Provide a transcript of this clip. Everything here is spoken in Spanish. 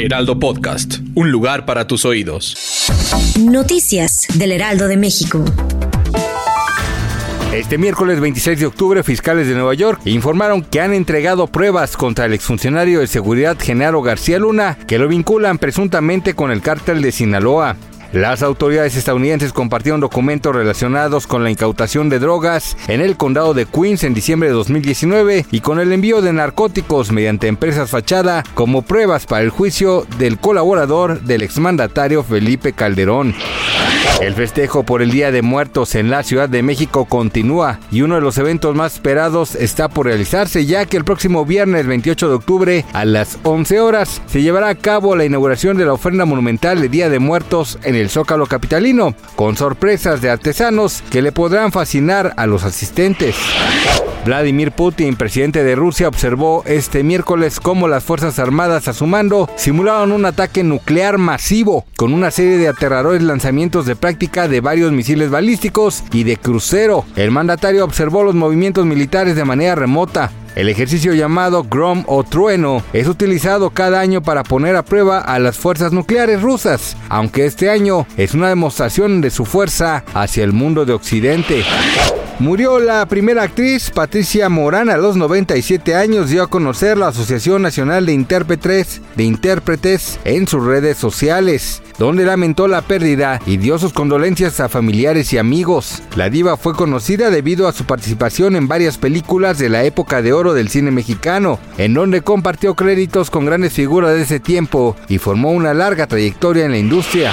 Heraldo Podcast, un lugar para tus oídos. Noticias del Heraldo de México. Este miércoles 26 de octubre, fiscales de Nueva York informaron que han entregado pruebas contra el exfuncionario de seguridad Genaro García Luna, que lo vinculan presuntamente con el cártel de Sinaloa. Las autoridades estadounidenses compartieron documentos relacionados con la incautación de drogas en el condado de Queens en diciembre de 2019 y con el envío de narcóticos mediante empresas fachada como pruebas para el juicio del colaborador del exmandatario Felipe Calderón. El festejo por el Día de Muertos en la Ciudad de México continúa y uno de los eventos más esperados está por realizarse ya que el próximo viernes 28 de octubre a las 11 horas se llevará a cabo la inauguración de la ofrenda monumental de Día de Muertos en el Zócalo Capitalino, con sorpresas de artesanos que le podrán fascinar a los asistentes. Vladimir Putin, presidente de Rusia, observó este miércoles cómo las Fuerzas Armadas a su mando simularon un ataque nuclear masivo con una serie de aterradores lanzamientos de práctica de varios misiles balísticos y de crucero. El mandatario observó los movimientos militares de manera remota. El ejercicio llamado Grom o Trueno es utilizado cada año para poner a prueba a las fuerzas nucleares rusas, aunque este año es una demostración de su fuerza hacia el mundo de Occidente. Murió la primera actriz, Patricia Morán, a los 97 años, dio a conocer la Asociación Nacional de Intérpretes, de Intérpretes en sus redes sociales, donde lamentó la pérdida y dio sus condolencias a familiares y amigos. La diva fue conocida debido a su participación en varias películas de la época de oro del cine mexicano, en donde compartió créditos con grandes figuras de ese tiempo y formó una larga trayectoria en la industria.